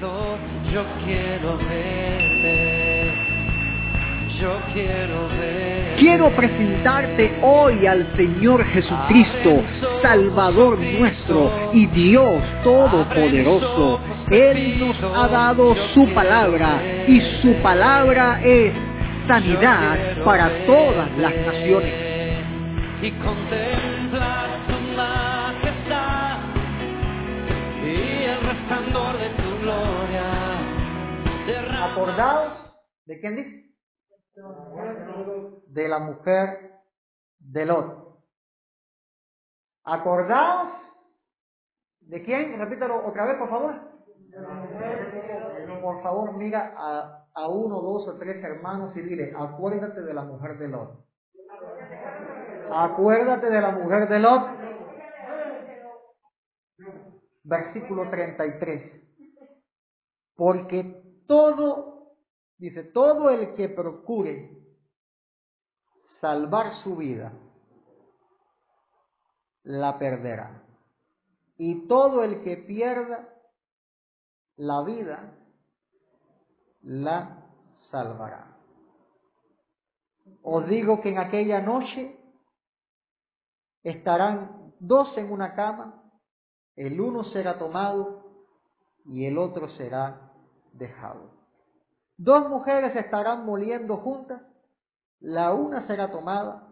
Cristo, yo quiero verte, yo quiero verte. Quiero presentarte hoy al Señor Jesucristo, Salvador nuestro y Dios Todopoderoso. Él nos ha dado su palabra y su palabra es sanidad para todas las naciones. Y contemplar ¿de quién dice? De la mujer de Lot. Acordaos, ¿de quién? Repítalo otra vez, por favor. Por favor, mira a, a uno, dos o tres hermanos y dile, acuérdate de la mujer de Lot. Acuérdate de la mujer de Lot. Versículo 33. Porque todo, dice, todo el que procure salvar su vida, la perderá. Y todo el que pierda la vida, la salvará. Os digo que en aquella noche estarán dos en una cama, el uno será tomado y el otro será dejado. Dos mujeres estarán moliendo juntas, la una será tomada,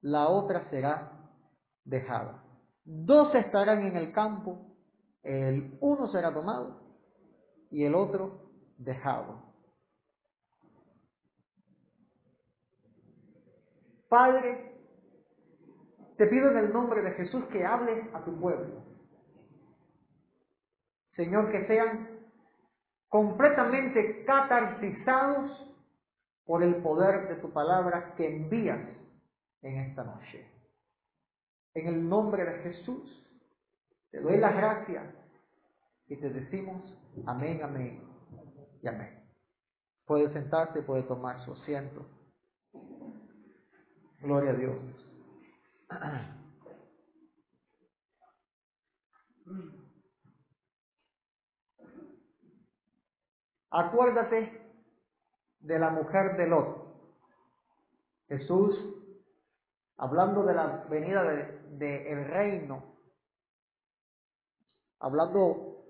la otra será dejada. Dos estarán en el campo, el uno será tomado y el otro dejado. Padre, te pido en el nombre de Jesús que hables a tu pueblo. Señor, que sean completamente catartizados por el poder de tu palabra que envías en esta noche. En el nombre de Jesús, te doy las gracias y te decimos amén, amén y amén. Puede sentarse, puede tomar su asiento. Gloria a Dios. Acuérdate de la mujer de Lot. Jesús, hablando de la venida del de, reino, hablando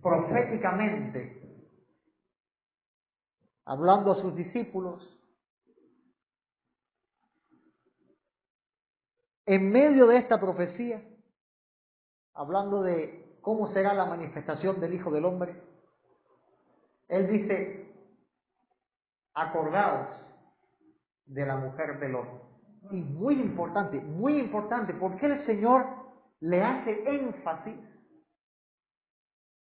proféticamente, hablando a sus discípulos, en medio de esta profecía, hablando de cómo será la manifestación del Hijo del Hombre, Él dice, acordaos de la mujer de Lot. Y muy importante, muy importante, porque el Señor le hace énfasis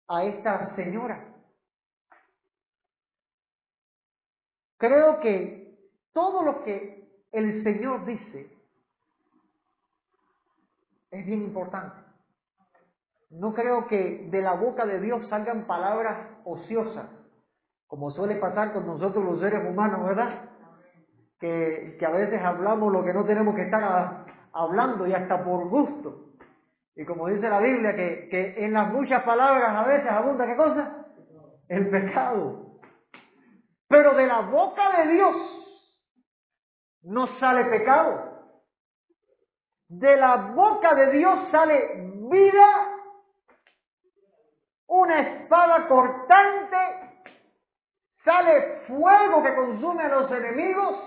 a esta señora. Creo que todo lo que el Señor dice es bien importante. No creo que de la boca de Dios salgan palabras ociosas, como suele pasar con nosotros los seres humanos, ¿verdad? Que, a veces hablamos lo que no tenemos que estar hablando y hasta por gusto. Y como dice la Biblia, que, que en las muchas palabras a veces abunda qué cosa? El pecado. Pero de la boca de Dios no sale pecado. De la boca de Dios sale vida, una espada cortante, sale fuego que consume a los enemigos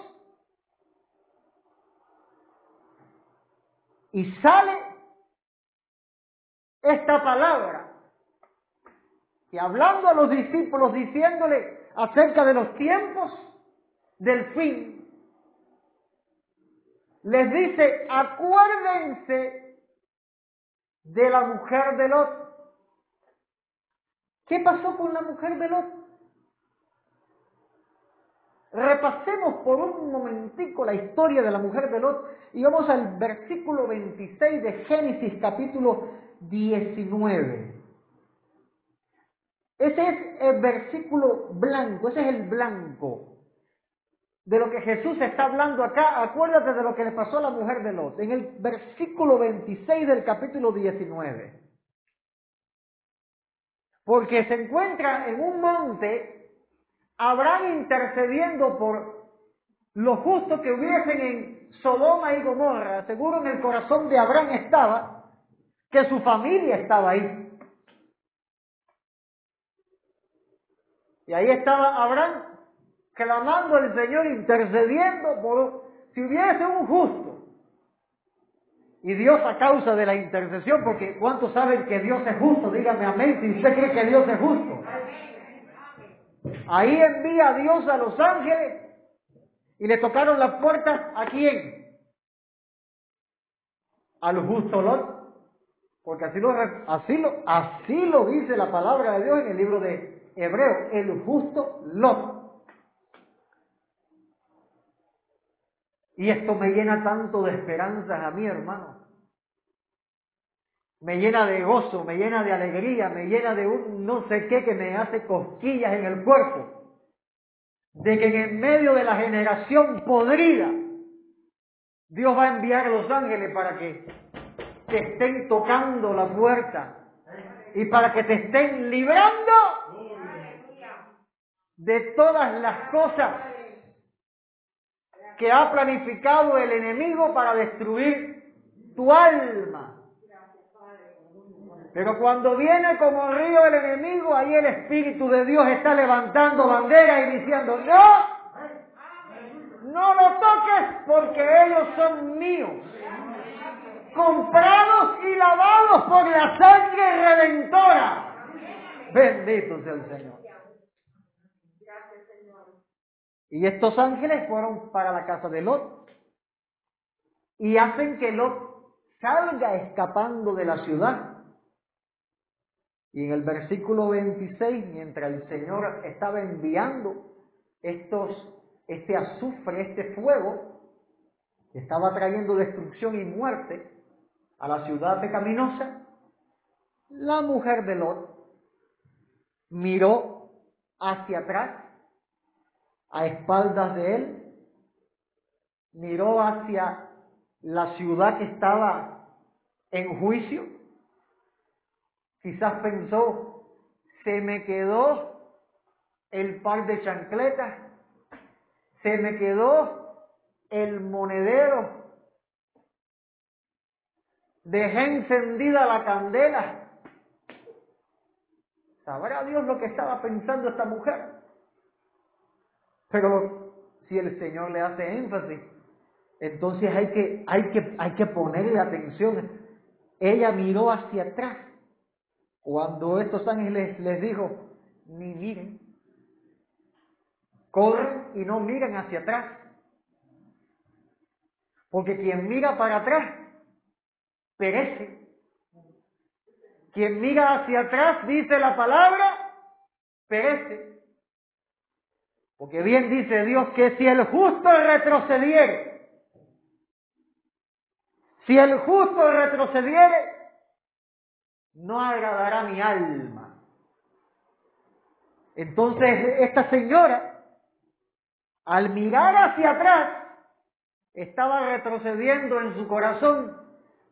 y sale esta palabra y hablando a los discípulos diciéndole acerca de los tiempos del fin, les dice, acuérdense de la mujer de Lot. ¿Qué pasó con la mujer de Lot? Repasemos por un momentico la historia de la mujer de Lot y vamos al versículo 26 de Génesis capítulo 19. Ese es el versículo blanco, ese es el blanco de lo que Jesús está hablando acá. Acuérdate de lo que le pasó a la mujer de Lot. En el versículo 26 del capítulo 19. Porque se encuentra en un monte Abraham intercediendo por los justos que hubiesen en Sodoma y Gomorra. Seguro en el corazón de Abraham estaba que su familia estaba ahí. Y ahí estaba Abraham clamando al Señor, intercediendo por si hubiese un justo. Y Dios a causa de la intercesión, porque ¿cuántos saben que Dios es justo? Dígame amén si usted cree que Dios es justo. Ahí envía a Dios a los ángeles y le tocaron las puertas a quién? Al justo Lot. Porque así lo, así lo, así lo dice la palabra de Dios en el libro de Hebreo, el justo Lot. Y esto me llena tanto de esperanzas a mí, hermano. Me llena de gozo, me llena de alegría, me llena de un no sé qué que me hace cosquillas en el cuerpo. De que en medio de la generación podrida, Dios va a enviar a los ángeles para que te estén tocando la puerta y para que te estén librando de todas las cosas que ha planificado el enemigo para destruir tu alma. Pero cuando viene como río el enemigo, ahí el Espíritu de Dios está levantando bandera y diciendo, no, no lo toques porque ellos son míos, comprados y lavados por la sangre redentora. Bendito sea el Señor. Y estos ángeles fueron para la casa de Lot y hacen que Lot salga escapando de la ciudad. Y en el versículo 26, mientras el Señor estaba enviando estos, este azufre, este fuego, que estaba trayendo destrucción y muerte a la ciudad pecaminosa, la mujer de Lot miró hacia atrás a espaldas de él, miró hacia la ciudad que estaba en juicio, quizás pensó, se me quedó el par de chancletas, se me quedó el monedero, dejé encendida la candela. ¿Sabrá Dios lo que estaba pensando esta mujer? Pero si el Señor le hace énfasis, entonces hay que, hay que, hay que ponerle atención. Ella miró hacia atrás cuando estos ángeles les dijo, ni miren, corren y no miren hacia atrás. Porque quien mira para atrás, perece. Quien mira hacia atrás, dice la palabra, perece. Porque bien dice Dios que si el justo retrocediere, si el justo retrocediere, no agradará mi alma. Entonces esta señora, al mirar hacia atrás, estaba retrocediendo en su corazón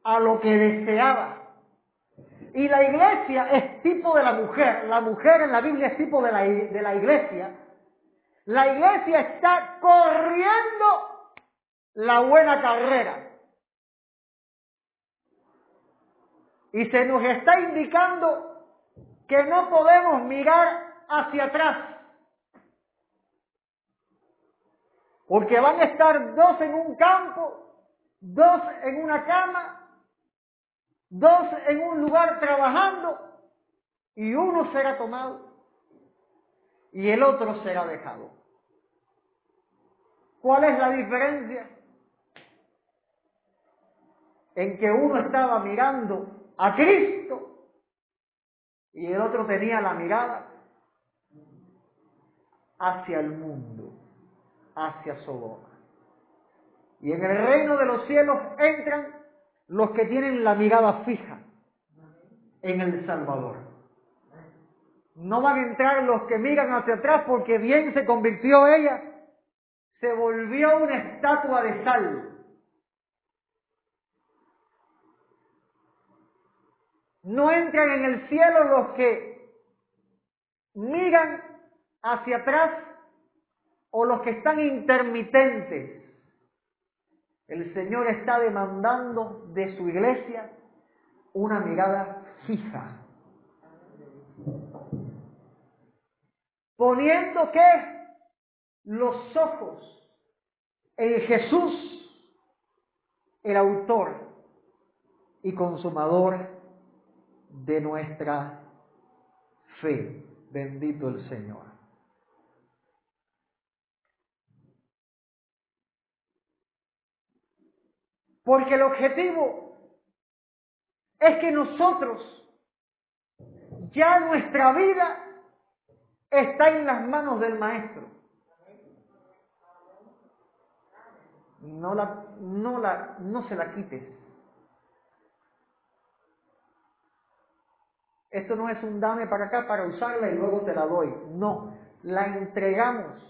a lo que deseaba. Y la iglesia es tipo de la mujer. La mujer en la Biblia es tipo de la, iglesia la iglesia está corriendo la buena carrera. Y se nos está indicando que no podemos mirar hacia atrás. Porque van a estar dos en un campo, dos en una cama, dos en un lugar trabajando y uno será tomado y el otro será dejado. ¿Cuál es la diferencia? En que uno estaba mirando a Cristo y el otro tenía la mirada hacia el mundo, hacia Sodoma. Y en el reino de los cielos entran los que tienen la mirada fija en el Salvador. No van a entrar los que miran hacia atrás porque bien se convirtió ella se volvió una estatua de sal. No entran en el cielo los que miran hacia atrás o los que están intermitentes. El Señor está demandando de su iglesia una mirada fija. Poniendo que los ojos en Jesús, el autor y consumador de nuestra fe. Bendito el Señor. Porque el objetivo es que nosotros, ya nuestra vida está en las manos del Maestro. No, la, no, la, no se la quites. Esto no es un dame para acá para usarla y luego te la doy. No, la entregamos.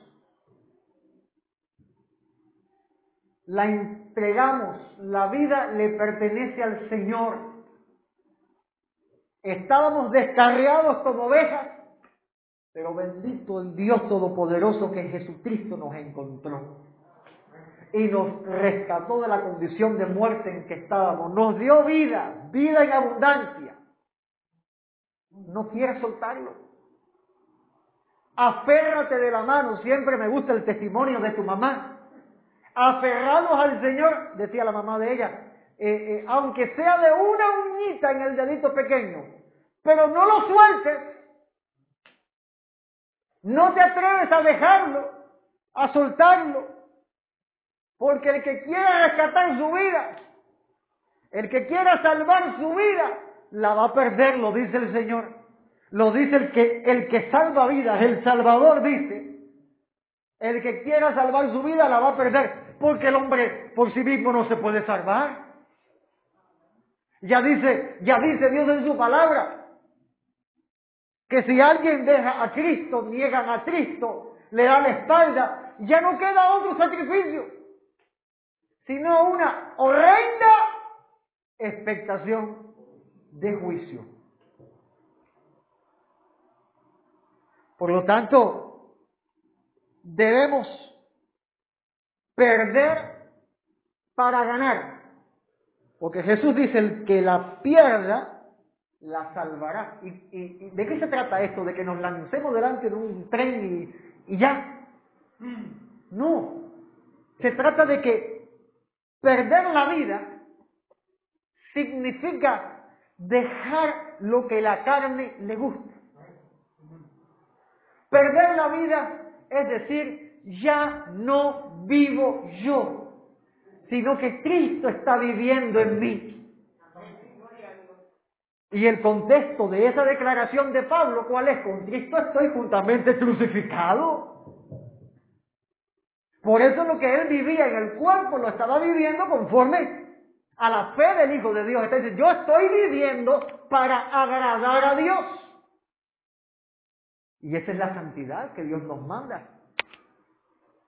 La entregamos. La vida le pertenece al Señor. Estábamos descarriados como ovejas, pero bendito el Dios Todopoderoso que Jesucristo nos encontró y nos rescató de la condición de muerte en que estábamos. Nos dio vida, vida en abundancia. No quieras soltarlo. Aférrate de la mano. Siempre me gusta el testimonio de tu mamá. Aferrados al Señor, decía la mamá de ella, eh, eh, aunque sea de una uñita en el dedito pequeño, pero no lo sueltes. No te atreves a dejarlo, a soltarlo, porque el que quiera rescatar su vida, el que quiera salvar su vida, la va a perder, lo dice el Señor. Lo dice el que, el que salva vidas, el Salvador dice. El que quiera salvar su vida la va a perder, porque el hombre por sí mismo no se puede salvar. Ya dice, ya dice Dios en su palabra, que si alguien deja a Cristo, niegan a Cristo, le da la espalda, ya no queda otro sacrificio, sino una horrenda expectación de juicio. Por lo tanto, debemos perder para ganar. Porque Jesús dice, el que la pierda, la salvará. ¿Y, de qué se trata esto? ¿De que nos lancemos delante de un tren y, y ya? No. Se trata de que perder la vida significa dejar lo que la carne le gusta. Perder la vida es decir, ya no vivo yo, sino que Cristo está viviendo en mí. Y el contexto de esa declaración de Pablo, ¿cuál es? Con Cristo estoy juntamente crucificado. Por eso lo que él vivía en el cuerpo lo estaba viviendo conforme a la fe del Hijo de Dios. Entonces yo estoy viviendo para agradar a Dios. Y esa es la santidad que Dios nos manda.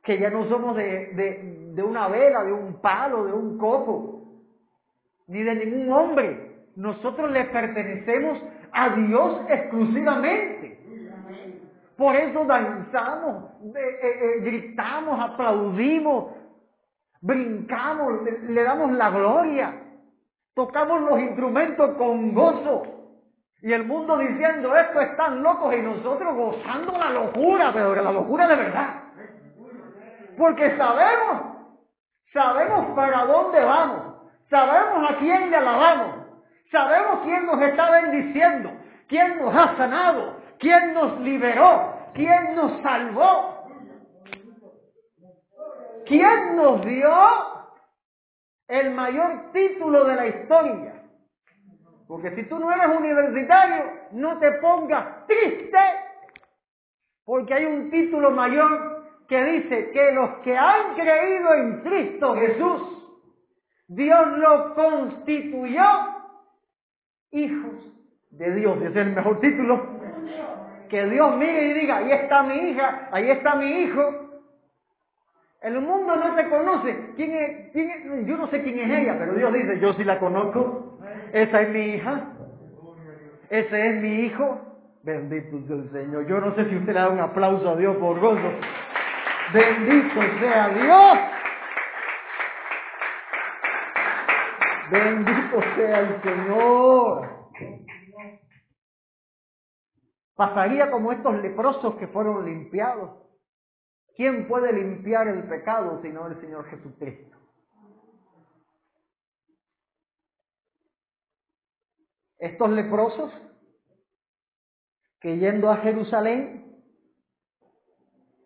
Que ya no somos de, de, una vela, de un palo, de un coco, ni de ningún hombre. Nosotros le pertenecemos a Dios exclusivamente. Por eso danzamos, eh, eh, gritamos, aplaudimos, brincamos, le, damos la gloria, tocamos los instrumentos con gozo. Y el mundo diciendo, esto están locos y nosotros gozando la locura, pero la locura de verdad. Porque sabemos, sabemos para dónde vamos, sabemos a quién le alabamos, sabemos quién nos está bendiciendo, quién nos ha sanado, quién nos liberó, quién nos salvó, quién nos dio el mayor título de la historia. Porque si tú no eres universitario, no te pongas triste, porque hay un título mayor que dice que los que han creído en Cristo Jesús, Dios lo constituyó hijos de Dios. Es el mejor título. Que Dios mire y diga, ahí está mi hija, ahí está mi hijo. El mundo no te conoce. ¿Quién es, quién? Yo no sé quién es ella, pero Dios dice, yo sí la conozco. Esa es mi hija. Ese es mi hijo. Bendito sea el Señor. Yo no sé si usted le da un aplauso a Dios por gozo. Bendito sea Dios. Bendito sea el Señor. Pasaría como estos leprosos que fueron limpiados. ¿Quién puede limpiar el pecado sino el Señor Jesucristo? Estos leprosos que yendo a Jerusalén,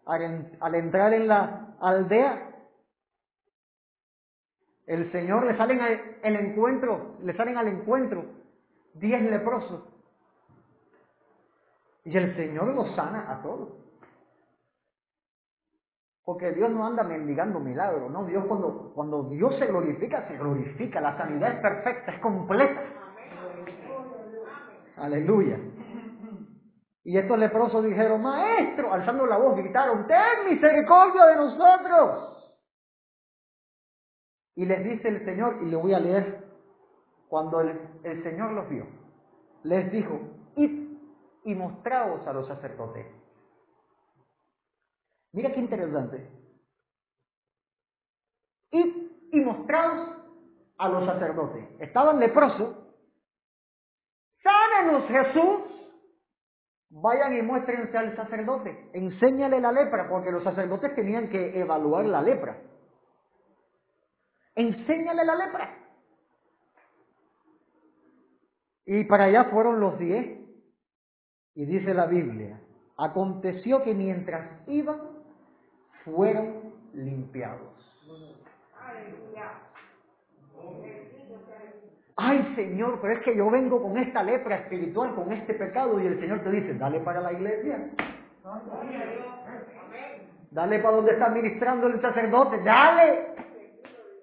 al, entrar en la aldea, el Señor le salen al encuentro, le salen al encuentro diez leprosos. Y el Señor los sana a todos. Porque Dios no anda mendigando milagros, ¿no? Dios cuando, cuando Dios se glorifica, se glorifica. La sanidad es perfecta, es completa. Aleluya. Y estos leprosos dijeron, maestro, alzando la voz, gritaron, ten misericordia de nosotros. Y les dice el Señor, y le voy a leer, cuando el, el Señor los vio, les dijo, id y mostraos a los sacerdotes. Mira qué interesante. Y mostraos a los sacerdotes. Estaban leprosos. Sánanos Jesús. Vayan y muéstrense al sacerdote. Enséñale la lepra, porque los sacerdotes tenían que evaluar la lepra. Enséñale la lepra. Y para allá fueron los diez. Y dice la Biblia, aconteció que mientras iban, fueron limpiados. Ay Señor, pero es que yo vengo con esta lepra espiritual, con este pecado, y el Señor te dice, dale para la iglesia. Dale para donde está ministrando el sacerdote, dale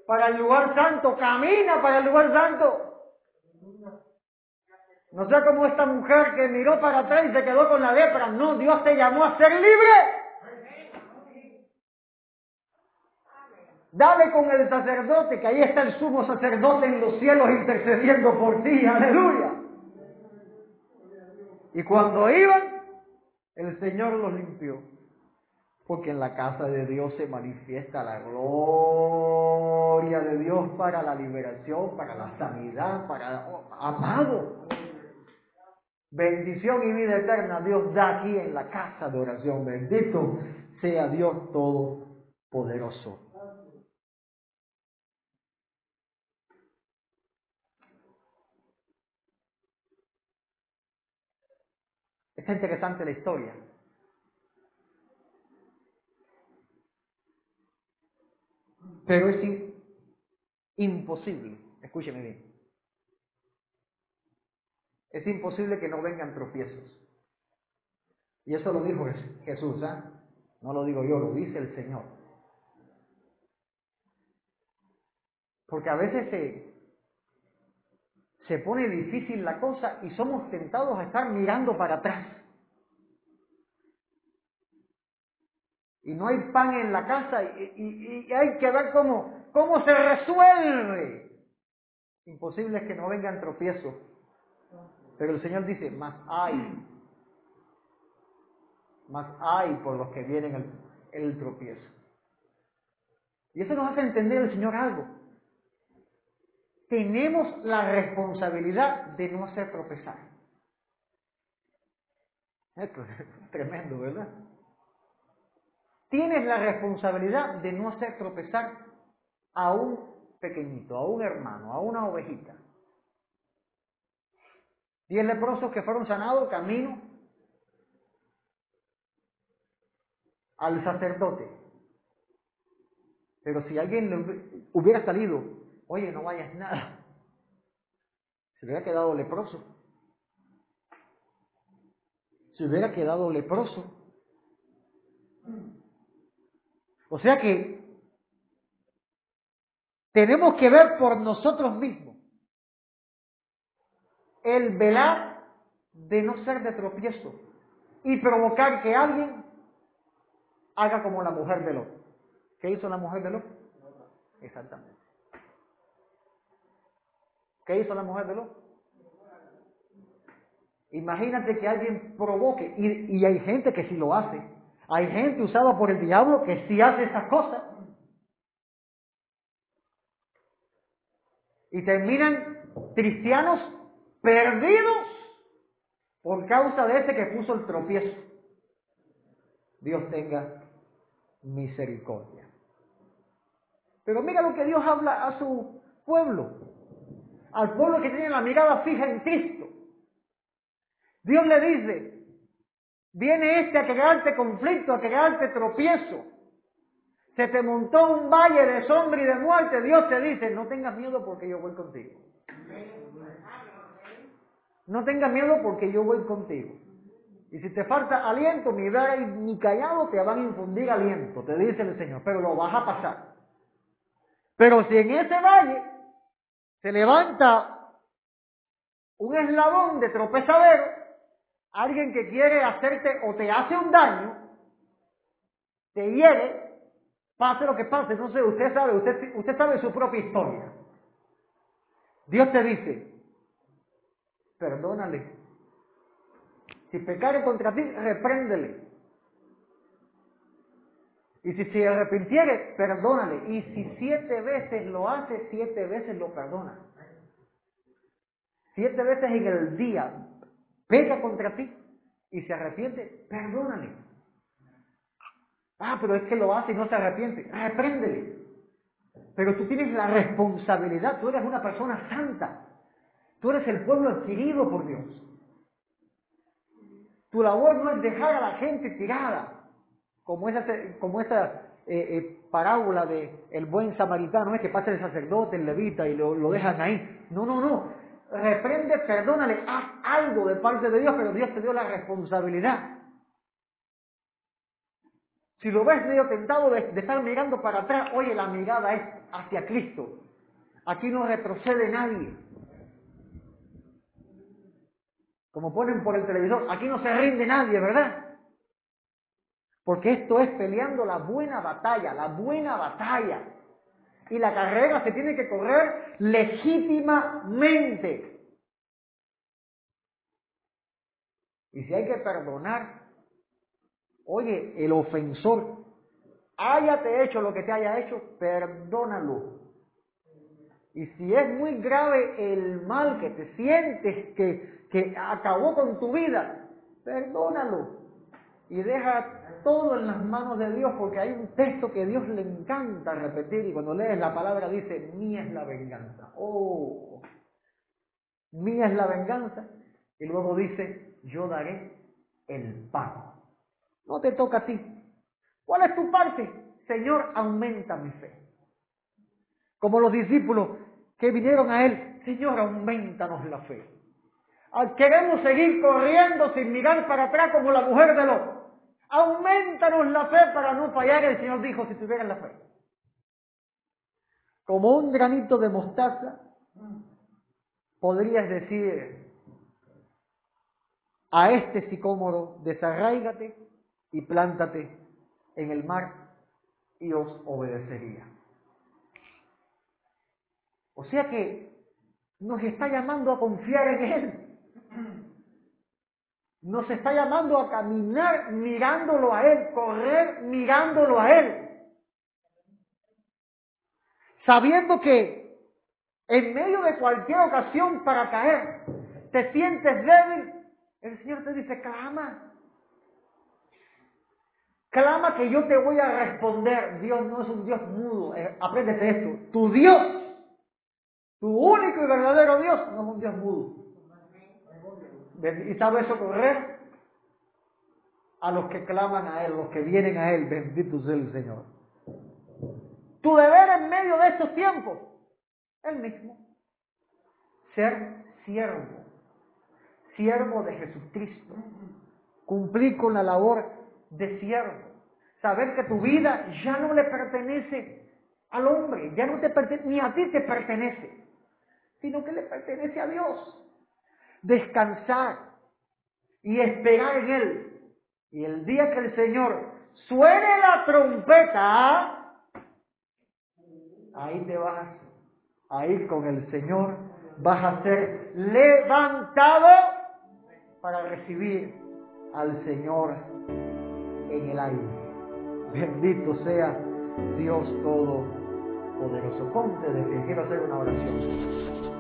para el lugar santo, camina para el lugar santo. No sé cómo esta mujer que miró para atrás y se quedó con la lepra. No, Dios te llamó a ser libre. Dale con el sacerdote, que ahí está el sumo sacerdote en los cielos intercediendo por ti. Aleluya. Y cuando iban, el Señor los limpió. Porque en la casa de Dios se manifiesta la gloria de Dios para la liberación, para la sanidad, para... Oh, amado. Bendición y vida eterna Dios da aquí en la casa de oración. Bendito sea Dios Todopoderoso. Está interesante la historia. Pero es imposible, escúcheme bien, es imposible que no vengan tropiezos. Y eso lo dijo Jesús, ¿ah? No lo digo yo, lo dice el Señor. Porque a veces se, se pone difícil la cosa y somos tentados a estar mirando para atrás. Y no hay pan en la casa y, hay que ver cómo, cómo se resuelve. Imposible es que no vengan tropiezos. Pero el Señor dice, más hay, más hay por los que vienen el, el tropiezo. Y eso nos hace entender el Señor algo. Tenemos la responsabilidad de no hacer tropezar. Esto es tremendo, ¿verdad? Tienes la responsabilidad de no hacer tropezar a un pequeñito, a un hermano, a una ovejita. Diez leprosos que fueron sanados camino al sacerdote. Pero si alguien hubiera salido, oye, no vayas nada, se hubiera quedado leproso. Se hubiera quedado leproso. O sea que tenemos que ver por nosotros mismos el velar de no ser de tropiezo y provocar que alguien haga como la mujer de Lot. ¿Qué hizo la mujer de Lot? Exactamente. ¿Qué hizo la mujer de Lot? Imagínate que alguien provoque, y, y hay gente que sí lo hace. Hay gente usada por el diablo que sí hace esas cosas. Y terminan cristianos perdidos por causa de ese que puso el tropiezo. Dios tenga misericordia. Pero mira lo que Dios habla a su pueblo, al pueblo que tiene la mirada fija en Cristo. Dios le dice, viene este a crearte conflicto, a crearte tropiezo. Se te montó un valle de sombra y de muerte. Dios te dice, no tengas miedo porque yo voy contigo. No tengas miedo porque yo voy contigo. Y si te falta aliento, mi vera y mi callado te van a infundir aliento, te dice el Señor, pero lo vas a pasar. Pero si en ese valle se levanta un eslabón de tropezadero, alguien que quiere hacerte o te hace un daño, te hiere, pase lo que pase, sé, usted sabe, usted, usted sabe su propia historia. Dios te dice, perdónale. Si pecare contra ti, repréndele. Y si se arrepintiere, perdónale. Y si siete veces lo hace, siete veces lo perdona. Siete veces en el día peca contra ti y se arrepiente, perdónale. Ah, pero es que lo hace y no se arrepiente. Repréndele. Pero tú tienes la responsabilidad, tú eres una persona santa. Tú eres el pueblo adquirido por Dios. Tu labor no es dejar a la gente tirada, como esa, como esa eh, eh, parábola de el buen samaritano, no es que pasa el sacerdote, el levita y lo, lo dejan ahí. No, no, no. Reprende, perdónale, haz algo de parte de Dios, pero Dios te dio la responsabilidad. Si lo ves medio tentado de, de, estar mirando para atrás, oye, la mirada es hacia Cristo. Aquí no retrocede nadie. Como ponen por el televisor, aquí no se rinde nadie, ¿verdad? Porque esto es peleando la buena batalla, la buena batalla. Y la carrera se tiene que correr legítimamente. Y si hay que perdonar, oye, el ofensor, hayate hecho lo que te haya hecho, perdónalo. Y si es muy grave el mal que te sientes que, que acabó con tu vida, perdónalo. Y deja todo en las manos de Dios, porque hay un texto que Dios le encanta repetir, y cuando lees la palabra dice, mía es la venganza. Oh, mía es la venganza. Y luego dice, yo daré el pago. No te toca a ti. ¿Cuál es tu parte? Señor, aumenta mi fe. Como los discípulos que vinieron a Él, Señor, aumentanos la fe. Queremos seguir corriendo sin mirar para atrás como la mujer de los aumentanos la fe para no fallar. El Señor dijo, si tuvieran la fe. Como un granito de mostaza, podrías decir a este sicómoro, desarraígate y plántate en el mar y os obedecería. O sea que nos está llamando a confiar en Él. Nos está llamando a caminar mirándolo a Él, correr mirándolo a Él. Sabiendo que en medio de cualquier ocasión para caer, te sientes débil, el Señor te dice, clama. Clama que yo te voy a responder. Dios no es un Dios mudo. Eh, apréndete esto. Tu Dios, tu único y verdadero Dios, no es un Dios mudo. ¿Y sabe correr A los que claman a Él, los que vienen a Él, bendito sea el Señor. Tu deber en medio de estos tiempos, el mismo, ser siervo, siervo de Jesucristo, cumplir con la labor de siervo, saber que tu vida ya no le pertenece al hombre, ya no te pertenece, ni a ti te pertenece, sino que le pertenece a Dios descansar y esperar en Él. Y el día que el Señor suene la trompeta, ahí te vas a ir con el Señor, vas a ser levantado para recibir al Señor en el aire. Bendito sea Dios Todopoderoso. Ponte de pie, quiero hacer una oración.